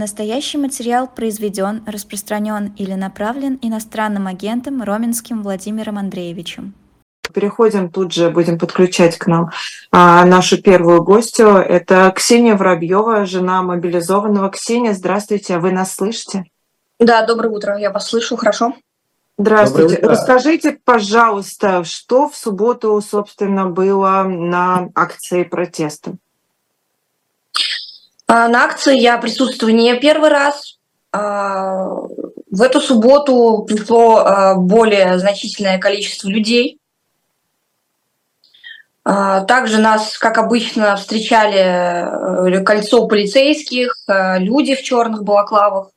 Настоящий материал произведен, распространен или направлен иностранным агентом Роменским Владимиром Андреевичем. Переходим тут же, будем подключать к нам а, нашу первую гостью. Это Ксения Воробьева, жена мобилизованного. Ксения, здравствуйте, вы нас слышите? Да, доброе утро, я вас слышу, хорошо. Здравствуйте. Расскажите, пожалуйста, что в субботу, собственно, было на акции протеста? А, на акции я присутствую не первый раз. А, в эту субботу пришло а, более значительное количество людей. Также нас, как обычно, встречали э, кольцо полицейских, люди в черных балаклавах,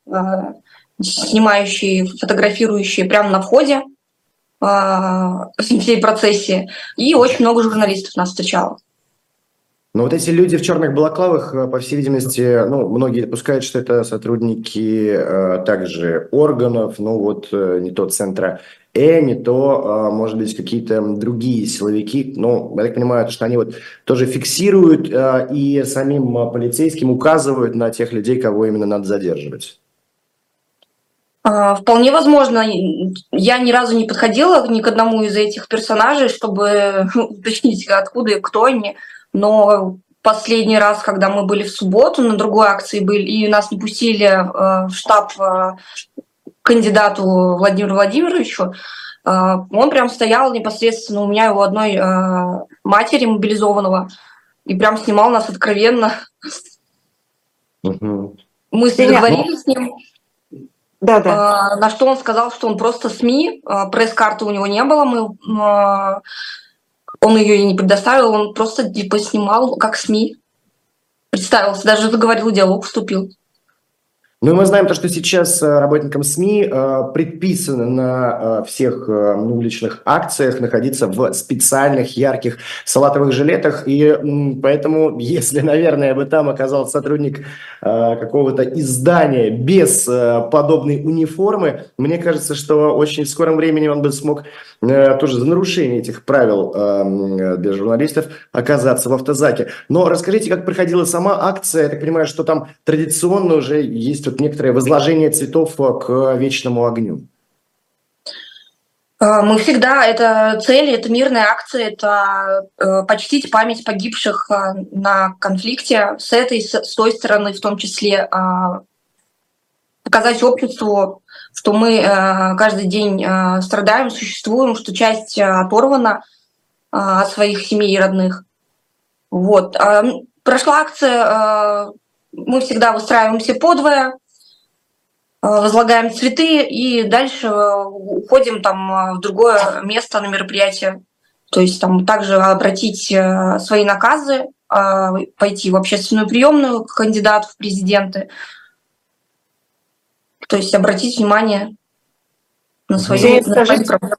снимающие, фотографирующие прямо на входе всей процессии. И очень много журналистов нас встречало. Но вот эти люди в черных балаклавах, э, по всей видимости, ну, многие допускают, что это сотрудники э, также органов, ну вот э, не то центра Э, не то, э, может быть, какие-то другие силовики. Ну, я так понимаю, что они вот тоже фиксируют э, и самим э, полицейским указывают на тех людей, кого именно надо задерживать. А, вполне возможно. Я ни разу не подходила ни к одному из этих персонажей, чтобы уточнить, откуда и кто они но последний раз, когда мы были в субботу, на другой акции были, и нас не пустили э, в штаб э, кандидату Владимиру Владимировичу, э, он прям стоял непосредственно у меня у одной матери мобилизованного и прям снимал нас откровенно. Угу. Мы договорились с ним. Да, да. На что он сказал, что он просто СМИ, пресс-карты у него не было, мы он ее и не предоставил, он просто типа снимал как СМИ. Представился, даже заговорил диалог, вступил. Ну и мы знаем то, что сейчас э, работникам СМИ э, предписано на э, всех уличных акциях находиться в специальных ярких салатовых жилетах. И поэтому, если, наверное, бы там оказался сотрудник какого-то издания без подобной униформы, мне кажется, что очень в скором времени он бы смог тоже за нарушение этих правил для журналистов оказаться в автозаке. Но расскажите, как проходила сама акция. Я так понимаю, что там традиционно уже есть вот некоторое возложение цветов к вечному огню? Мы всегда, это цель, это мирная акция, это э, почтить память погибших э, на конфликте с этой, с той стороны в том числе, показать обществу, что мы э, каждый день страдаем, существуем, что часть оторвана от своих семей и родных. Вот. А, прошла акция, мы всегда выстраиваемся подвое, Э, возлагаем цветы и дальше э, уходим там э, в другое место на мероприятие. То есть там также обратить свои наказы, пойти в общественную приемную к кандидату в президенты. То есть обратить внимание на свои, Скажите, на свои проблемы.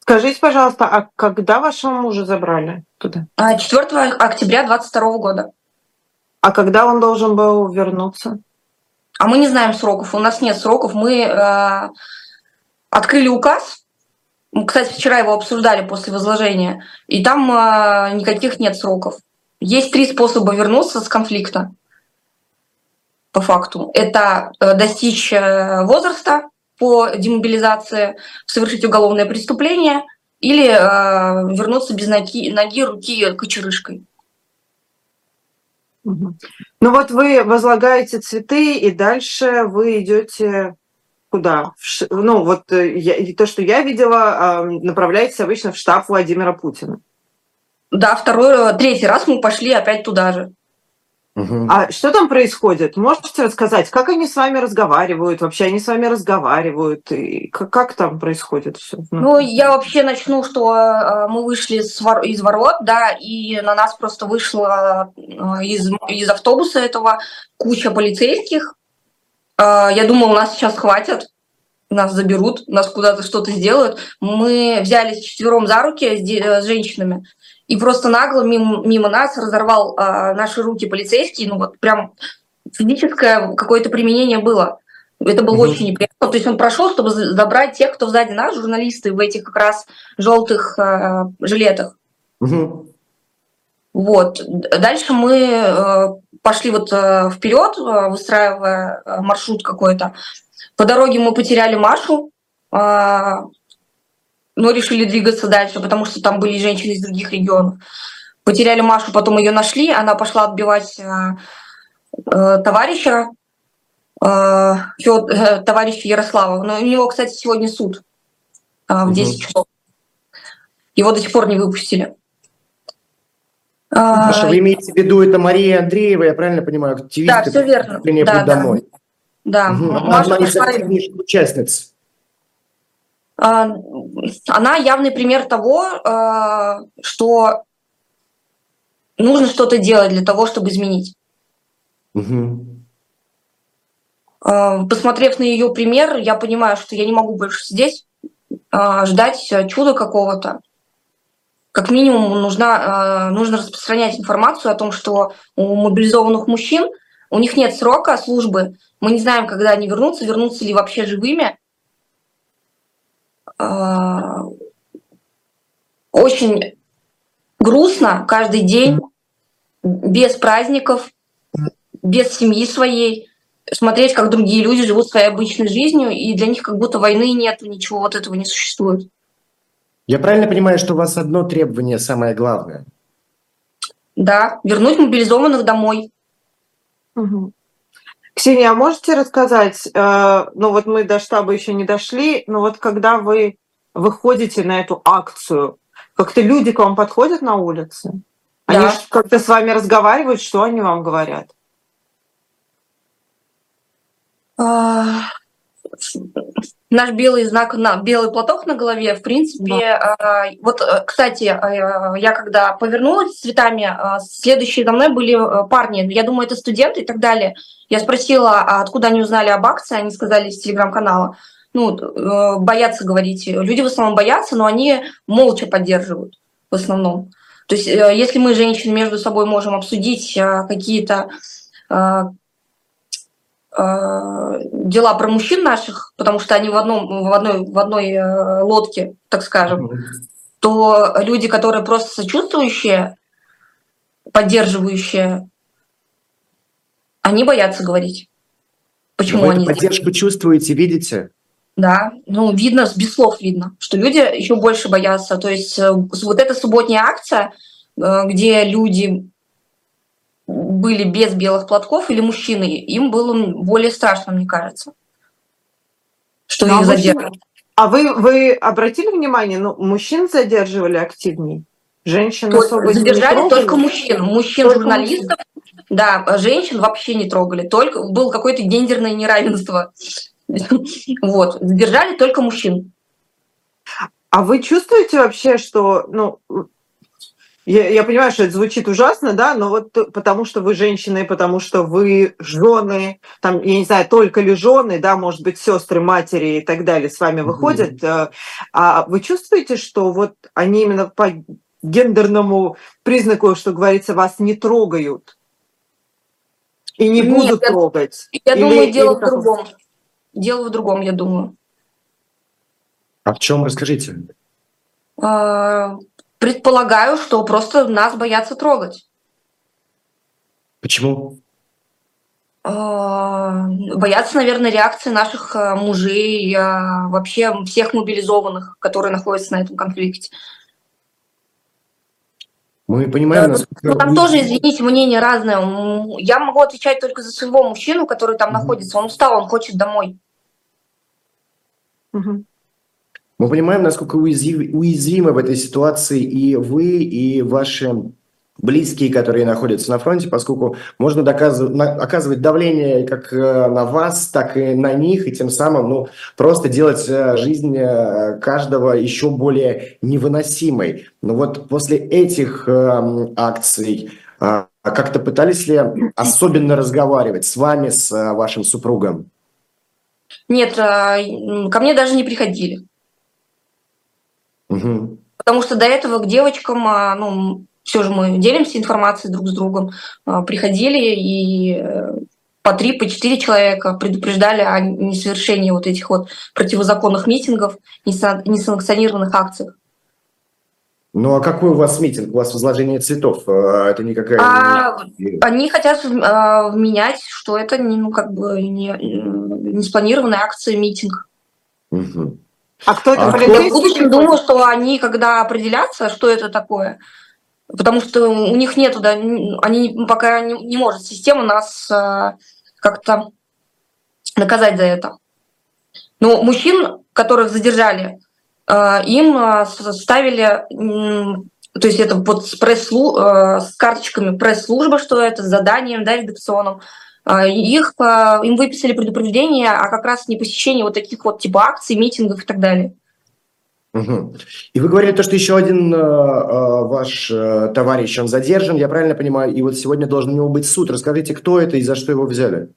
Скажите, пожалуйста, а когда вашего мужа забрали туда? 4 октября 2022 года. А когда он должен был вернуться? А мы не знаем сроков, у нас нет сроков. Мы э, открыли указ, кстати, вчера его обсуждали после возложения, и там э, никаких нет сроков. Есть три способа вернуться с конфликта по факту. Это э, достичь э, возраста по демобилизации, совершить уголовное преступление или э, вернуться без ноги, ноги руки кочерышкой. Ну вот вы возлагаете цветы, и дальше вы идете куда? Ну вот э, я, то, что я видела, направляетесь обычно в штаб Владимира Путина. Да, второй, третий раз мы пошли опять туда же. Угу. А что там происходит? Можете рассказать, как они с вами разговаривают? Вообще они с вами разговаривают? И как, как там происходит все? Ну, ну я вообще начну, что э, мы вышли из ворот, да, и на нас просто вышло э, из, из автобуса этого куча полицейских. Э, я думала, нас сейчас хватит, нас заберут, нас куда-то что-то сделают. Мы взялись четвером за руки с, с женщинами и просто нагло мимо, мимо нас разорвал а, наши руки полицейский, ну вот прям физическое какое-то применение было. Это было угу. очень неприятно. То есть он прошел, чтобы забрать тех, кто сзади нас, журналисты в этих как раз желтых э, жилетах. Угу. Вот. Дальше мы э, пошли вот э, вперед, э, выстраивая маршрут какой-то. По дороге мы потеряли Машу, но решили двигаться дальше, потому что там были женщины из других регионов. Потеряли Машу, потом ее нашли, она пошла отбивать товарища, товарища Ярослава. Но у него, кстати, сегодня суд в 10 часов. Его до сих пор не выпустили. Маша, вы имеете в виду, это Мария Андреева, я правильно понимаю, активистка? Да, все верно. Да, да. Да. Угу. Она одна из активнейших участниц. А, она явный пример того, а, что нужно что-то делать для того, чтобы изменить. Угу. Посмотрев на ее пример, я понимаю, что я не могу больше сидеть, ждать чуда какого-то как минимум нужна, нужно распространять информацию о том, что у мобилизованных мужчин у них нет срока службы, мы не знаем, когда они вернутся, вернутся ли вообще живыми. А, очень грустно каждый день, без праздников, без семьи своей, смотреть, как другие люди живут своей обычной жизнью, и для них как будто войны нет, ничего вот этого не существует. Я правильно понимаю, что у вас одно требование самое главное? Да, вернуть мобилизованных домой. Угу. Ксения, а можете рассказать, э, ну вот мы до штаба еще не дошли, но вот когда вы выходите на эту акцию, как-то люди к вам подходят на улице? Они Да. как-то с вами разговаривают, что они вам говорят? А, наш белый знак, на, белый платок на голове, в принципе, а, вот, э, кстати, а, я когда повернулась с цветами, а, следующие за мной были э, парни, я думаю, это студенты и так далее. Я спросила, а откуда они узнали об акции, они сказали из телеграм-канала. Ну, э, боятся говорить. Люди в основном боятся, но они молча поддерживают в основном. То есть, э, если мы, женщины, между собой можем обсудить э, какие-то э, э, дела про мужчин наших, потому что они в, одном, в одной, в одной э, лодке, так скажем, то люди, которые просто сочувствующие, поддерживающие, они боятся говорить. Почему Вы они эту поддержку чувствуете, видите? Да, ну видно, без слов видно, что люди еще больше боятся. То есть э, вот эта субботняя акция, э, где люди были без белых платков или мужчины, им было более страшно, мне кажется, что Ну, а их задержат. А вы, вы обратили внимание, ну, мужчин задерживали активнее? Женщин То- особо не Задержали трогали? только мужчин. Мужчин, Только журналистов, да, женщин вообще не трогали. Только было какое-то гендерное неравенство. Вот, задержали только мужчин. А вы чувствуете вообще, что, ну, я, я понимаю, что это звучит ужасно, да, но вот потому что вы женщины, потому что вы жены, там, я не знаю, только ли жены, да, может быть, сестры, матери и так далее с вами выходят, э, а вы чувствуете, что вот они именно по гендерному признаку, что говорится, вас не трогают и не Нет, будут я- трогать? Я Или- думаю, или дело в как? другом. Дело в другом, я думаю. А в чем, расскажите? А, Предполагаю, что просто нас боятся трогать. Почему? А, Боятся, наверное, реакции наших а, мужей, а, вообще всех мобилизованных, которые находятся на этом конфликте. Мы понимаем, Да, насколько Ну, там тоже, извините, мнение разное. Я могу отвечать только за своего мужчину, который там Мгм. находится. Он устал, он хочет домой. Мгм. Мы понимаем, насколько уязвимы в этой ситуации и вы, и ваши близкие, которые находятся на фронте, поскольку можно доказывать, оказывать давление как э, на вас, так и на них, и тем самым ну, просто делать э, жизнь э, каждого еще более невыносимой. Но вот после этих эм, акций как-то пытались ли особенно разговаривать с вами, с вашим супругом? Нет, ко мне даже не приходили. Мгм. Потому что до этого к девочкам, а, ну, все же мы делимся информацией друг с другом, а, приходили и э, по три, по четыре человека предупреждали о несовершении вот этих вот противозаконных митингов, неса- несанкционированных акциях. Ну а какой у вас митинг? У вас возложение цветов? А, это никакая... А, они хотят а, менять, что это ну, как бы не, не спланированная акция, митинг. Угу. А кто это? А в будущем думаю, что они, когда определятся, что это такое, потому что у них нету, да, они пока не, не может система нас а, как-то наказать за это. Но мужчин, которых задержали, а, им а, ставили, то есть это вот с, пресс а, с карточками пресс-службы, что это, с заданием, да, редакционным, их, им выписали предупреждение о как раз не посещении вот таких вот типа акций, митингов и так далее. Угу. И вы говорили то, что еще один э, ваш э, товарищ, он задержан, я правильно понимаю, и вот сегодня должен у него быть суд. Расскажите, кто это и за что его взяли?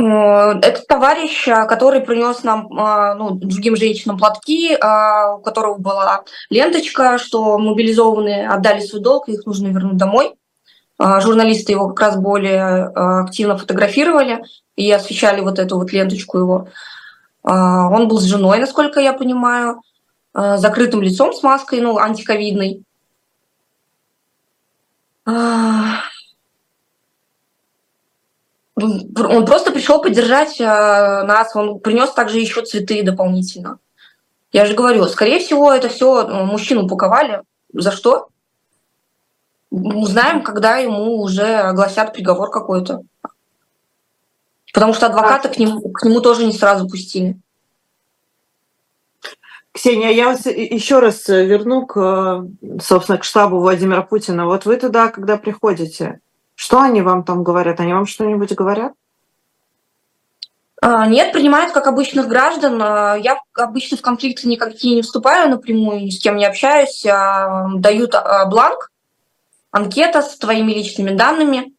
Э, это товарищ, э, который принес нам, э, ну, другим женщинам платки, у которого была ленточка, что мобилизованные отдали свой долг, их нужно вернуть домой. Журналисты его как раз более активно фотографировали и освещали вот эту вот ленточку его. Он был с женой, насколько я понимаю, закрытым лицом с маской, ну, антиковидной. Он просто пришел поддержать нас, он принес также еще цветы дополнительно. Я же говорю, скорее всего, это все э, мужчину упаковали. За что? Узнаем, когда ему уже огласят приговор какой-то. Потому что адвоката к нему, к нему тоже не сразу пустили. Ксения, я вас еще раз верну к, собственно, к штабу Владимира Путина. Вот вы туда, когда приходите, что они вам там говорят? Они вам что-нибудь говорят? А, нет, принимают как обычных граждан. А, я обычно в конфликты никакие не вступаю напрямую, ни с кем не общаюсь. А, дают бланк, анкета с твоими личными данными,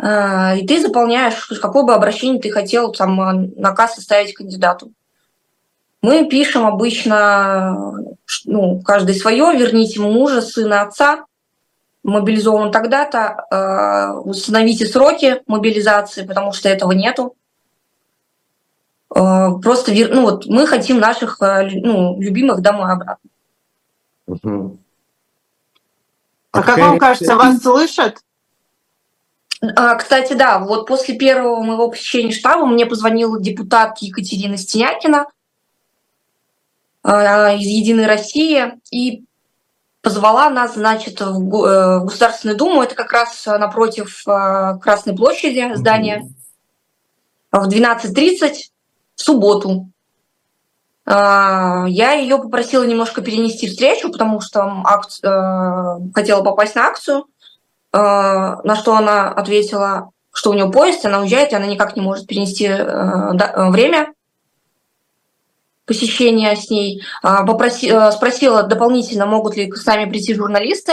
и ты заполняешь, какое бы обращение ты хотел там наказ составить кандидату. Мы пишем обычно, ну, каждый свое, верните мужа, сына, отца, мобилизован тогда-то, э, установите сроки мобилизации, потому что этого нету. Э, просто ну, вот мы хотим наших э, ну, любимых домой обратно. Угу. А, а как вам кажется, вас слышат? А, кстати, да, вот после первого моего посещения штаба мне позвонила депутат Екатерина Стенякина из «Единой России» и позвала нас, значит, в э, Государственную Думу, это как раз напротив э, Красной площади здания, в 12.30 в субботу. А, я ее попросила немножко перенести встречу, потому что акци... Э, хотела попасть на акцию, на что она ответила, что у нее поезд, она уезжает, и она никак не может перенести время посещения с ней, а, попроси, э, спросила дополнительно, могут ли с нами прийти журналисты,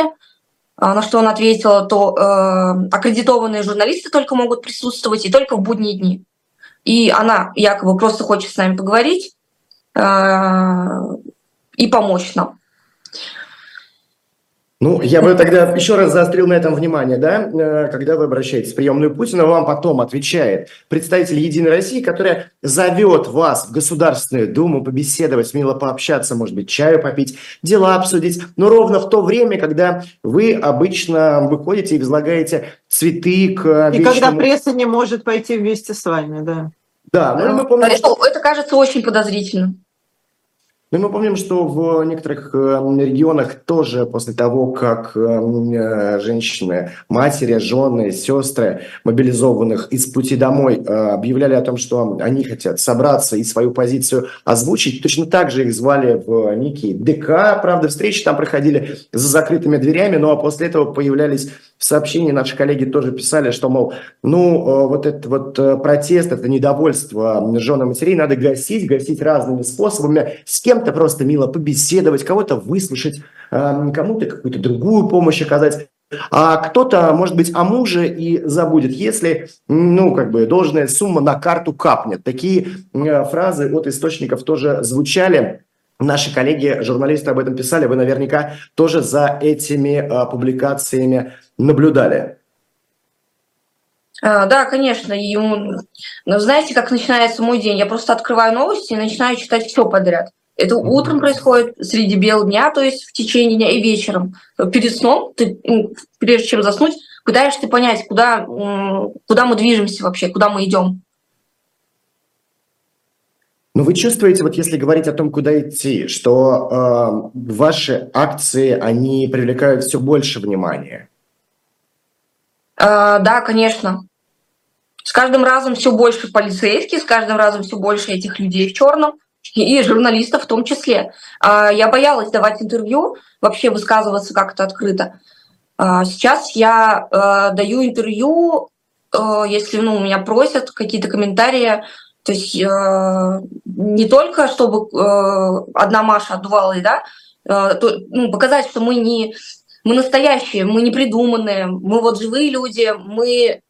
а, на что он ответила, то э, аккредитованные журналисты только могут присутствовать и только в будние дни. И она якобы просто хочет с нами поговорить. э, и помочь нам. Ну, я бы тогда еще раз заострил на этом внимание, да, э, когда вы обращаетесь в приемную Путина, вам потом отвечает представитель Единой России, которая зовет вас в Государственную Думу побеседовать, мило пообщаться, может быть, чаю попить, дела обсудить, но ровно в то время, когда вы обычно выходите и возлагаете цветы к И когда пресса не может пойти вместе с вами, да. Да, ну мы помним, что... Это кажется очень подозрительным. Ну, мы помним, что в некоторых э, регионах тоже после того, как э, э, женщины, матери, жены, сестры мобилизованных из пути домой объявляли о том, что они хотят собраться и свою позицию озвучить, точно так же их звали в некий ДК, правда, встречи там проходили за закрытыми дверями, ну а после этого появлялись в сообщении. Наши коллеги тоже писали, что, мол, ну, вот этот вот протест, это недовольство жены матерей надо гасить, гасить разными способами, с кем кем-то просто мило побеседовать, кого-то выслушать, а, кому-то какую-то другую помощь оказать. А кто-то, может быть, о муже и забудет, если, ну, как бы, должная сумма на карту капнет. Такие фразы от источников тоже звучали. Наши коллеги, журналисты об этом писали. Вы наверняка тоже за этими а, публикациями наблюдали. А, да, конечно. И, ну, знаете, как начинается мой день? Я просто открываю новости и начинаю читать все подряд. Это утром происходит среди бела дня, то есть в течение дня и вечером. Перед сном, ты, прежде чем заснуть, пытаешься понять, куда, куда мы движемся вообще, куда мы идем. Но вы чувствуете, вот если говорить о том, куда идти, что э, ваши акции, они привлекают все больше внимания? Э, да, конечно. С каждым разом все больше полицейских, с каждым разом все больше этих людей в черном и журналистов в том числе. Э, я боялась давать интервью, вообще высказываться как-то открыто. Э, сейчас я э, даю интервью, э, если ну, меня просят какие-то комментарии то есть э, не только чтобы одна Маша отдувалась, да, ну, показать, что мы не мы настоящие, мы не придуманные, мы вот живые люди, мы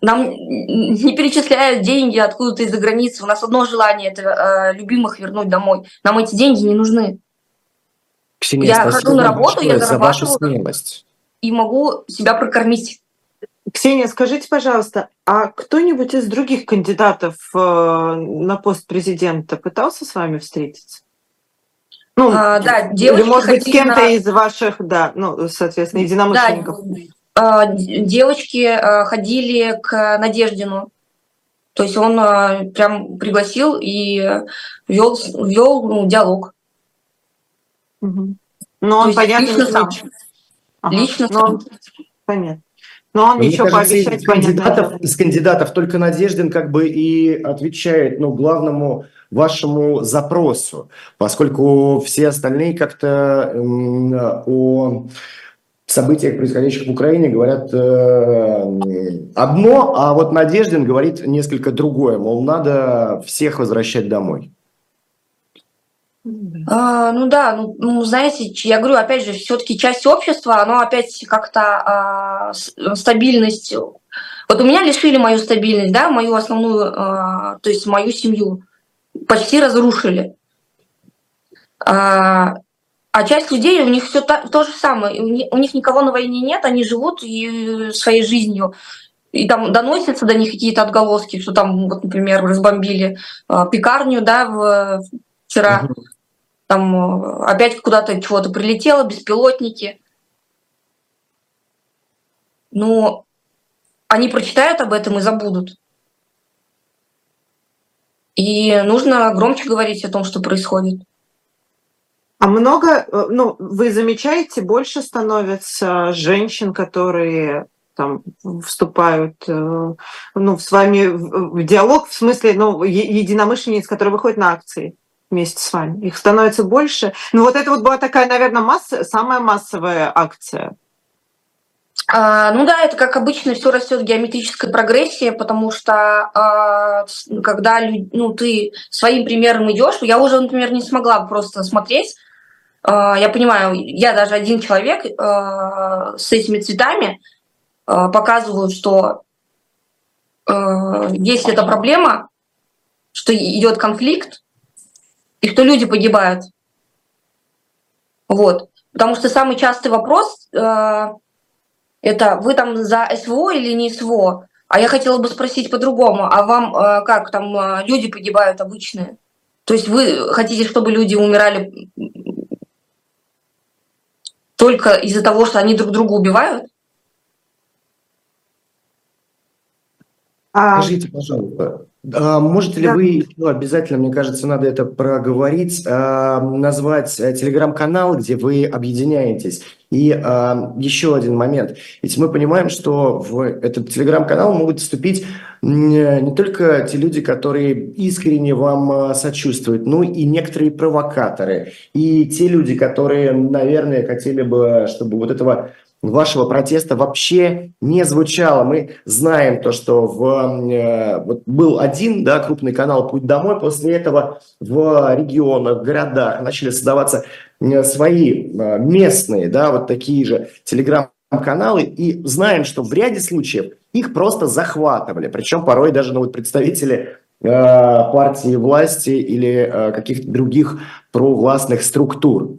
нам не перечисляют деньги откуда-то из-за границы. У нас одно желание это э, любимых вернуть домой. Нам эти деньги не нужны. Ксения, я хожу на работу, я зарабатываю за вашу смелость. и могу себя прокормить. Ксения, скажите, пожалуйста, а кто-нибудь из других кандидатов э, на пост президента пытался с вами встретиться? Ну, а, да, или, может быть, с кем-то на... из ваших, да, ну, соответственно, единомышленников. Да, девочки э, ходили к Надеждину. То есть он э, прям пригласил и вел, вел ну, диалог. Угу. Но он, понятно, лично сам. Ага. Лично Но сам. Понятно. Но он Но ничего кажется, пообещать из кандидатов, из кандидатов только Надеждин как бы и отвечает ну, главному вашему запросу, поскольку все остальные как-то э, о событиях, происходящих в Украине, говорят э, одно, а вот Надеждин говорит несколько другое, мол, надо всех возвращать домой. А, ну да, ну, ну знаете, я говорю, опять же, все-таки часть общества, оно опять как-то а, стабильность. Вот у меня лишили мою стабильность, да, мою основную, а, то есть мою семью почти разрушили. А, а часть людей, у них все то, то же самое, у них, никого на войне нет, они живут и своей жизнью. И там доносятся до них какие-то отголоски, что там, вот, например, разбомбили э, пекарню, да, в, вчера. Uh-huh там э, опять куда-то чего-то прилетело, беспилотники. Но они прочитают об этом и забудут. И нужно громче говорить о том, что происходит. А много, э, ну, вы замечаете, больше становится женщин, которые там вступают э, ну, с вами в диалог, в смысле, ну, единомышленниц, которые выходят на акции? вместе с вами. Их становится больше. Ну вот это вот была такая, наверное, масса, самая массовая акция. А, ну да, это как обычно все растет в геометрической прогрессии, потому что а, когда ну, ты своим примером идешь, я уже, например, не смогла просто смотреть. А, я понимаю, я даже один человек а, с этими цветами а, показываю, что есть эта проблема, что идет конфликт, и что люди погибают. Вот. Потому что самый частый вопрос это вы там за СВО или не СВО? А я хотела бы спросить по-другому. А вам как там люди погибают обычные? То есть вы хотите, чтобы люди умирали только из-за того, что они друг друга убивают? А Скажите, пожалуйста, а можете ли да. вы, ну, обязательно, мне кажется, надо это проговорить, а, назвать э, телеграм-канал, где вы объединяетесь? И а, еще один момент. Ведь мы понимаем, что в этот телеграм-канал могут вступить не только те люди, которые искренне вам сочувствуют, но и некоторые провокаторы. И те люди, которые, наверное, хотели бы, чтобы вот этого вашего протеста вообще не звучало. Мы знаем то, что в, э, вот был один да, крупный канал «Путь домой», после этого в регионах, в городах начали создаваться свои э, местные, да, вот такие же телеграм-каналы, и знаем, что в ряде случаев их просто захватывали, причем порой даже ну, вот представители э, партии власти или э, каких-то других провластных структур.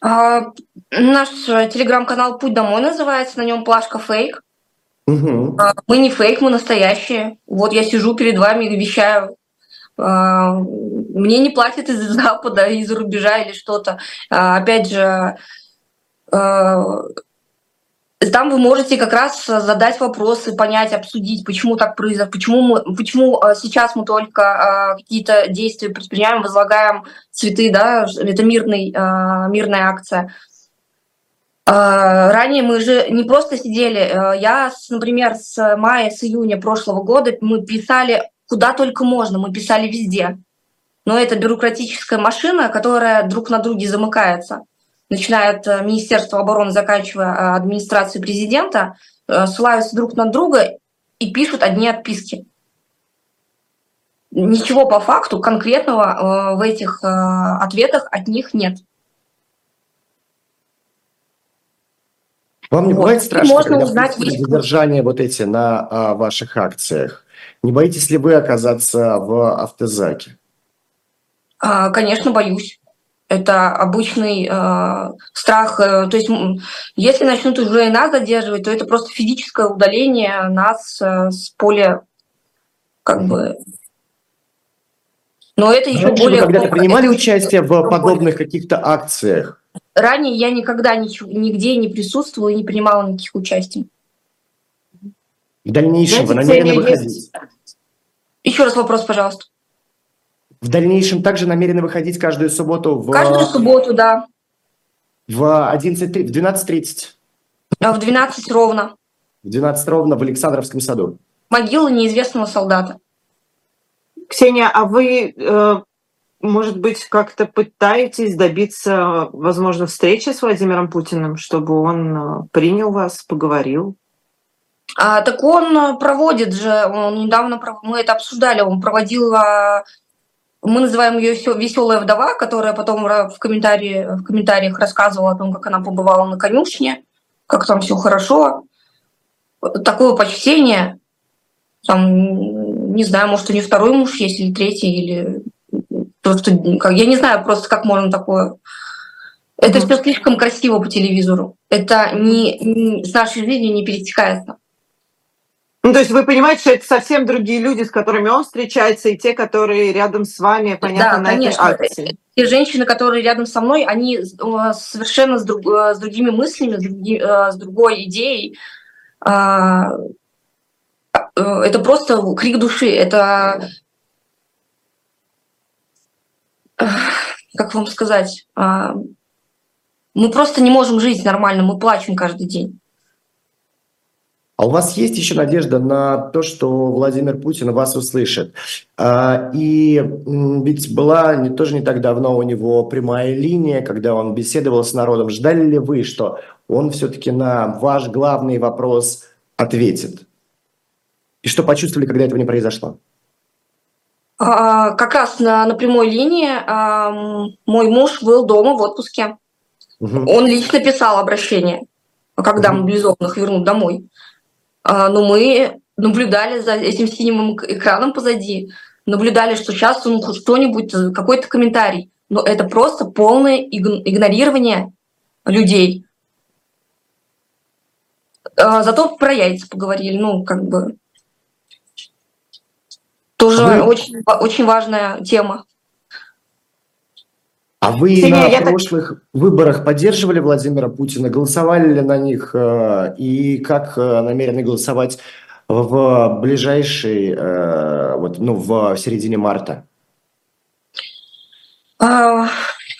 А, наш телеграм-канал «Путь домой» называется, на нем плашка фейк. Угу. Мы не фейк, мы настоящие. Вот я сижу перед вами и вещаю Мне не платят из Запада, из-за рубежа или что-то. Опять же, там вы можете как раз задать вопросы, понять, обсудить, почему так произошло, почему, мы, почему а, сейчас мы только а, какие-то действия предпринимаем, возлагаем цветы, да, это мирный, мирная акция. Ранее мы же не просто сидели, я, например, с мая, с июня прошлого года мы писали куда только можно, мы писали везде. Но это бюрократическая машина, которая друг на друге замыкается начиная от э, Министерства обороны, заканчивая э, администрацией президента, э, ссылаются друг на друга и пишут одни отписки. Ничего по факту конкретного в этих ответах от них нет. Вам не вот. бывает страшно, Можно когда узнать задержания вот эти на а, ваших акциях? Не боитесь ли вы оказаться в автозаке? А, конечно, боюсь. Это обычный э, страх. Э, то есть, если начнут уже и нас задерживать, то это просто физическое удаление нас э, с поля, как бы. Но это еще Раньше более. Вы когда-то принимали это участие в подобных каких-то акциях? Ранее я никогда ничего, нигде не присутствовала и не принимала никаких участий. В дальнейшем Знаете, вы намерены выходить? Еще раз вопрос, пожалуйста. В дальнейшем также намерены выходить каждую субботу в... Каждую субботу, да. В 11, в 12.30? А в 12 ровно. В 12 ровно в Александровском саду. Могила неизвестного солдата. Ксения, а вы, э, может быть, как-то пытаетесь добиться, возможно, встречи с Владимиром Путиным, чтобы он э, принял вас, поговорил? А, так он проводит же, он недавно, мы это обсуждали, он проводил а, мы называем ее веселая вдова, которая потом в, комментарии, в комментариях рассказывала о том, как она побывала на конюшне, как там все хорошо. Такое почтение, там, не знаю, может, у нее второй муж есть или третий, или просто, я не знаю просто, как можно такое. Это mm-hmm. все слишком красиво по телевизору. Это не, не, с нашей жизнью не пересекается. Ну, то есть вы понимаете, что это совсем другие люди, с которыми он встречается, и те, которые рядом с вами, понятно, да, на конечно. этой акции. Те женщины, которые рядом со мной, они совершенно с, друг, с другими мыслями, с, други, э, с другой идеей. А, э, это просто крик души. Это как вам сказать, а, мы просто не можем жить нормально, мы плачем каждый день. А у вас есть еще надежда на то, что Владимир Путин вас услышит? А, и ведь была не, тоже не так давно у него прямая линия, когда он беседовал с народом. Ждали ли вы, что он все-таки на ваш главный вопрос ответит? И что почувствовали, когда этого не произошло? А, как раз на, на прямой линии а, мой муж был дома в отпуске. Угу. Он лично писал обращение, когда угу. мобилизованных вернут домой. А, но мы наблюдали за этим синим экраном позади, наблюдали, что сейчас он что-нибудь, э, какой-то комментарий. Но это просто полное игнорирование людей. А, зато про яйца поговорили, ну, как бы... Тоже а вы... очень, очень важная тема. А вы Ксения, на прошлых так... выборах поддерживали Владимира Путина, голосовали ли на них э, и как э, намерены голосовать в ближайший, э, вот, ну, в середине марта? А,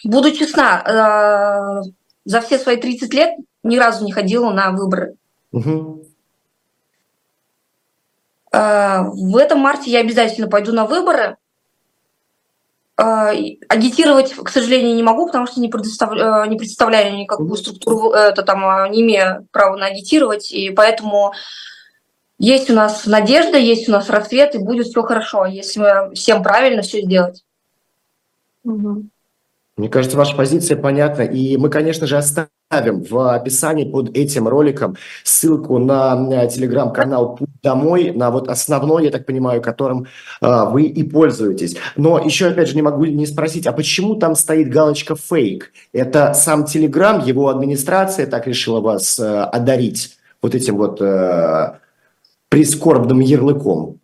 буду честна, за все свои 30 лет ни разу не ходила на выборы. Угу. В этом марте я обязательно пойду на выборы. А, агитировать, к сожалению, не могу, потому что не, предоставляю, э, не представляю никакую структуру, это там а, не имею права наагитировать, и поэтому есть у нас надежда, есть у нас рассвет, и будет все хорошо, если мы всем правильно все сделать. Угу. Мне кажется, ваша позиция понятна. И мы, конечно же, оставим в описании под этим роликом ссылку на телеграм-канал «Путь домой», на вот основной, я так понимаю, которым а, вы и пользуетесь. Но еще, опять же, не могу не спросить, а почему там стоит галочка «фейк»? Это сам телеграм, его администрация так решила вас а, одарить вот этим вот а, прискорбным ярлыком?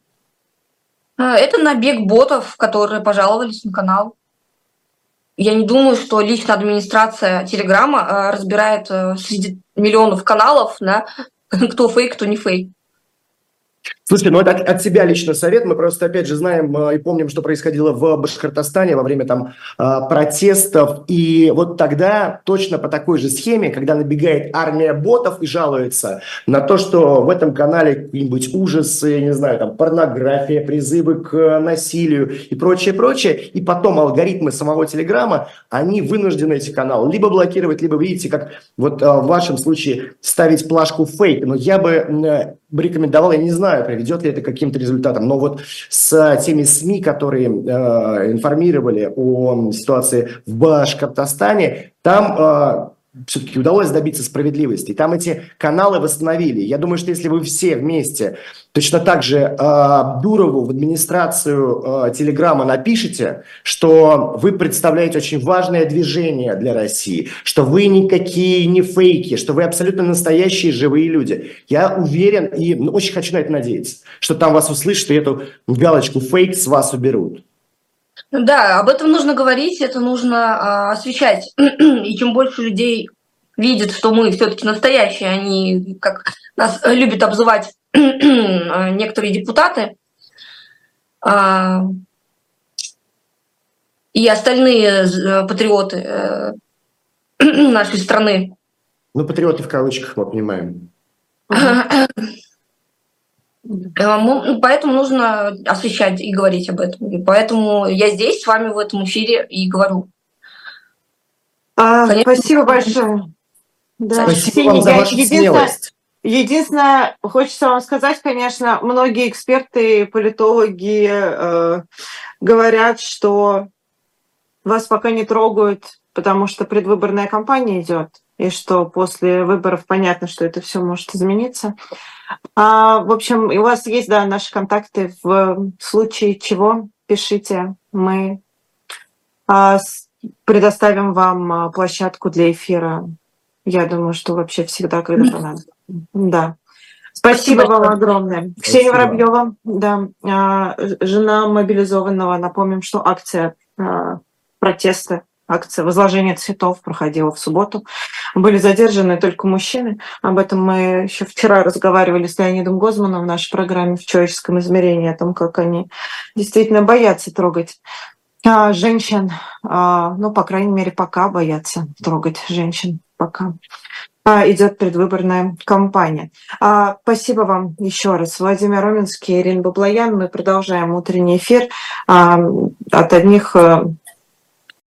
Это набег ботов, которые пожаловались на канал. Я не думаю, что лично администрация Телеграма разбирает среди миллионов каналов, да, кто фейк, кто не фейк. Слушайте, ну это от, себя лично совет. Мы просто, опять же, знаем э, и помним, что происходило в Башкортостане во время там э, протестов. И вот тогда точно по такой же схеме, когда набегает армия ботов и жалуется на то, что в этом канале какие-нибудь ужасы, не знаю, там порнография, призывы к насилию и прочее, прочее. И потом алгоритмы самого Телеграма, они вынуждены эти каналы либо блокировать, либо, видите, как вот э, в вашем случае ставить плашку фейк. Но я бы э, рекомендовал, я не знаю, приведет ли это к каким-то результатам, но вот с теми СМИ, которые э, информировали о ситуации в Башкортостане, там э, все-таки удалось добиться справедливости. Там эти каналы восстановили. Я думаю, что если вы все вместе точно так же э, Дурову в администрацию э, Телеграма напишите, что вы представляете очень важное движение для России, что вы никакие не фейки, что вы абсолютно настоящие живые люди. Я уверен и ну, очень хочу на это надеяться, что там вас услышат и эту галочку фейк с вас уберут. Да, об этом нужно говорить, это нужно а, освещать. И чем больше людей видят, что мы все-таки настоящие, они, как нас любят обзывать некоторые депутаты, а, и остальные э, патриоты э, нашей страны. Ну, патриоты в кавычках, мы понимаем. Э, поэтому нужно освещать и говорить об этом. И поэтому я здесь с вами в этом эфире и говорю. А, спасибо большое. Да. Спасибо вам за вашу смелость. Единственное, хочется вам сказать, конечно, многие эксперты, политологи э, говорят, что вас пока не трогают, потому что предвыборная кампания идет, и что после выборов понятно, что это все может измениться. А, в общем, у вас есть, да, наши контакты в случае чего пишите. Мы а, предоставим вам а, площадку для эфира. Я думаю, что вообще всегда, когда понадобится. Да. Спасибо, Спасибо вам огромное. Спасибо. Ксения Воробьева, да, а, жена мобилизованного. Напомним, что акция протеста акция возложения цветов проходила в субботу. Были задержаны только мужчины. Об этом мы еще вчера разговаривали с Леонидом Гозманом в нашей программе в человеческом измерении, о том, как они действительно боятся трогать а, женщин. А, ну, по крайней мере, пока боятся трогать женщин. Пока а, идет предвыборная кампания. Спасибо вам еще раз. Владимир Роминский, Ирина Баблоян. Мы продолжаем утренний эфир. От одних